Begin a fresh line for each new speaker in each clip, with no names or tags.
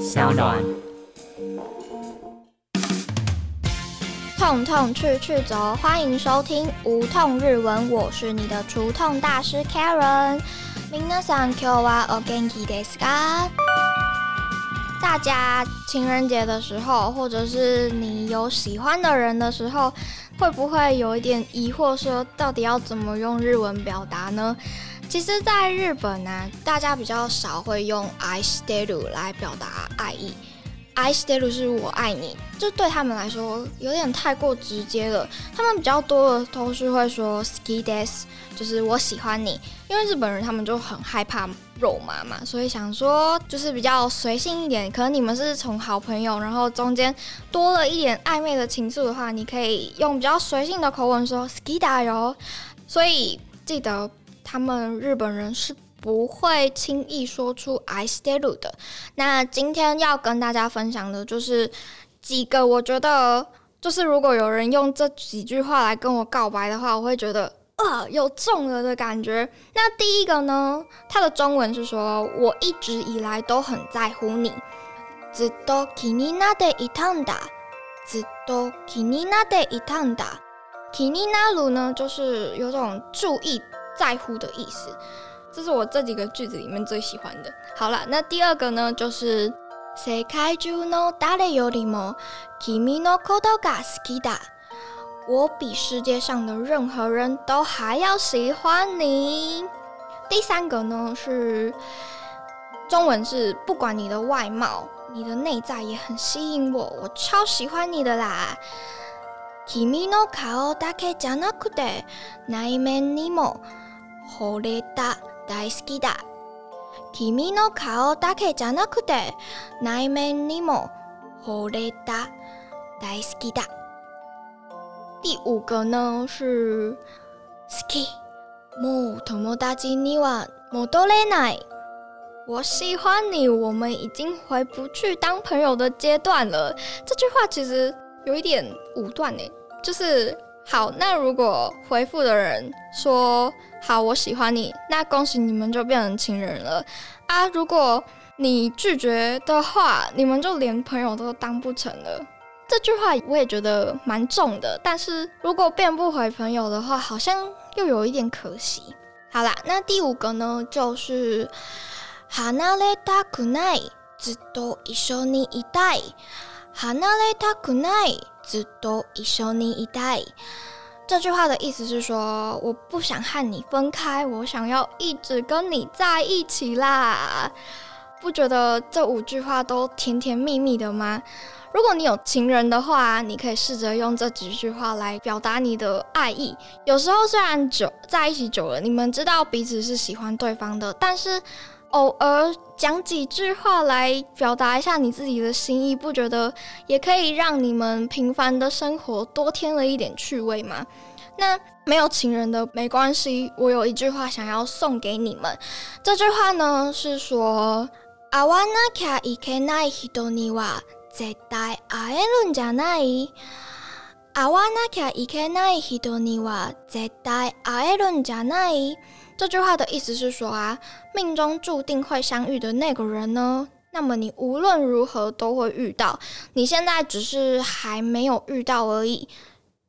小暖。
痛痛去去走，欢迎收听无痛日文，我是你的除痛大师 Karen。皆さん今日はお元気ですか？大家情人节的时候，或者是你有喜欢的人的时候，会不会有一点疑惑，说到底要怎么用日文表达呢？ 其实，在日本呢，大家比较少会用 I stay you 来表达爱意。I stay you 是我爱你，这对他们来说有点太过直接了。他们比较多的都是会说 ski des，就是我喜欢你。因为日本人他们就很害怕肉麻嘛，所以想说就是比较随性一点。可能你们是从好朋友，然后中间多了一点暧昧的情愫的话，你可以用比较随性的口吻说 ski da 哟。所以记得他们日本人是。不会轻易说出 I stay you 的。那今天要跟大家分享的就是几个，我觉得就是如果有人用这几句话来跟我告白的话，我会觉得啊有中了的感觉。那第一个呢，它的中文是说我一直以来都很在乎你。ずっと気になっていたんだ。ずっと気になっていたんだ。気になる呢，就是有种注意、 在乎的意思。这是我这几个句子里面最喜欢的。好了，那第二个呢，就是世界中の誰よりも君のことが好きだ。我比世界上的任何人都还要喜欢你。第三个呢是中文是不管你的外貌，你的内在也很吸引我，我超喜欢你的啦。君の顔だけじゃなくて内面にも 惚れた。大好きだ。君の顔だけじゃなくて内面にも惚れた。大好きだ。第五个呢是好き。もう友達には戻れない。我喜欢你，我们已经回不去当朋友的阶段了。这句话其实有一点武断呢，就是好。那如果回复的人说。好，我喜欢你，那恭喜你们就变成情人了啊！如果你拒绝的话，你们就连朋友都当不成了。这句话我也觉得蛮重的，但是如果变不回朋友的话，好像又有一点可惜。好啦，那第五个呢，就是離れたくない、ずっと一緒にいたい。離れたくない、 ずっと一緒にいたい。这句话的意思是说，我不想和你分开，我想要一直跟你在一起啦。不觉得这五句话都甜甜蜜蜜的吗？如果你有情人的话，你可以试着用这几句话来表达你的爱意。有时候虽然久在一起久了，你们知道彼此是喜欢对方的，但是。 偶尔讲几句话来表达一下你自己的心意，不觉得也可以让你们平凡的生活多添了一点趣味吗？那没有情人的没关系，我有一句话想要送给你们。这句话呢是说：会わなきゃいけない人には絶対会えるんじゃない。会わなきゃいけない人には絶対会えるんじゃない。 这句话的意思是说啊，命中注定会相遇的那个人呢，那么你无论如何都会遇到。你现在只是还没有遇到而已。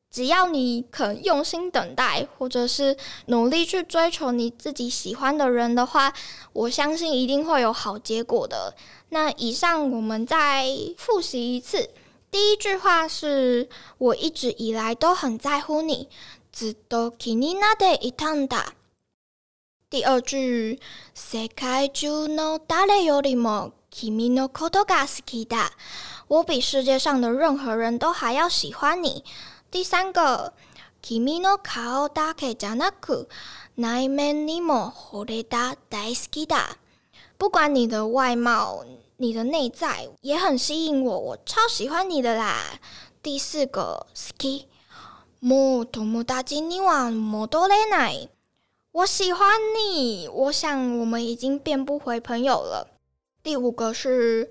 只要你肯用心等待，或者是努力去追求你自己喜欢的人的话，我相信一定会有好结果的。那以上我们再复习一次。第一句话是我一直以来都很在乎你。ずっと気になっていたんだ。 第二句，世界中の誰よりも君のことが好きだ。我比世界上的任何人都还要喜欢你。第三个，君の顔だけじゃなく、内面にも惚れた大好きだ。不管你的外貌，你的内在也很吸引我，我超喜欢你的啦。第四个，好き。もう友達には戻れない。 我喜欢你，我想我们已经变不回朋友了。第五个是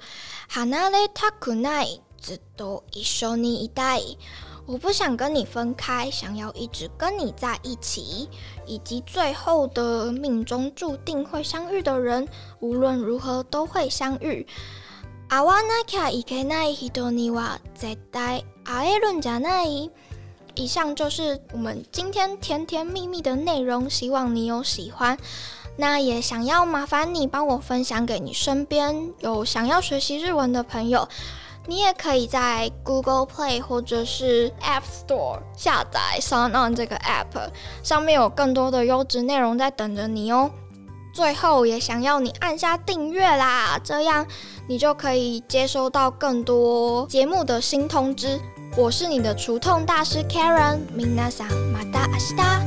離れたくない、ずっと一緒にいたい。我不想跟你分开，想要一直跟你在一起。以及最后的命中注定会相遇的人，无论如何都会相遇。 会わなきゃいけない人には絶対会えるんじゃない？ 以上就是我们今天甜甜蜜蜜的内容，希望你有喜欢。那也想要麻烦你帮我分享给你身边有想要学习日文的朋友。你也可以在 Google Play 或者是 App Store 下载 Sound On 这个 App，上面有更多的优质内容在等着你哦。最后也想要你按下订阅啦，这样你就可以接收到更多节目的新通知。我是你的除痛大师 Karen，明娜桑马达阿西达。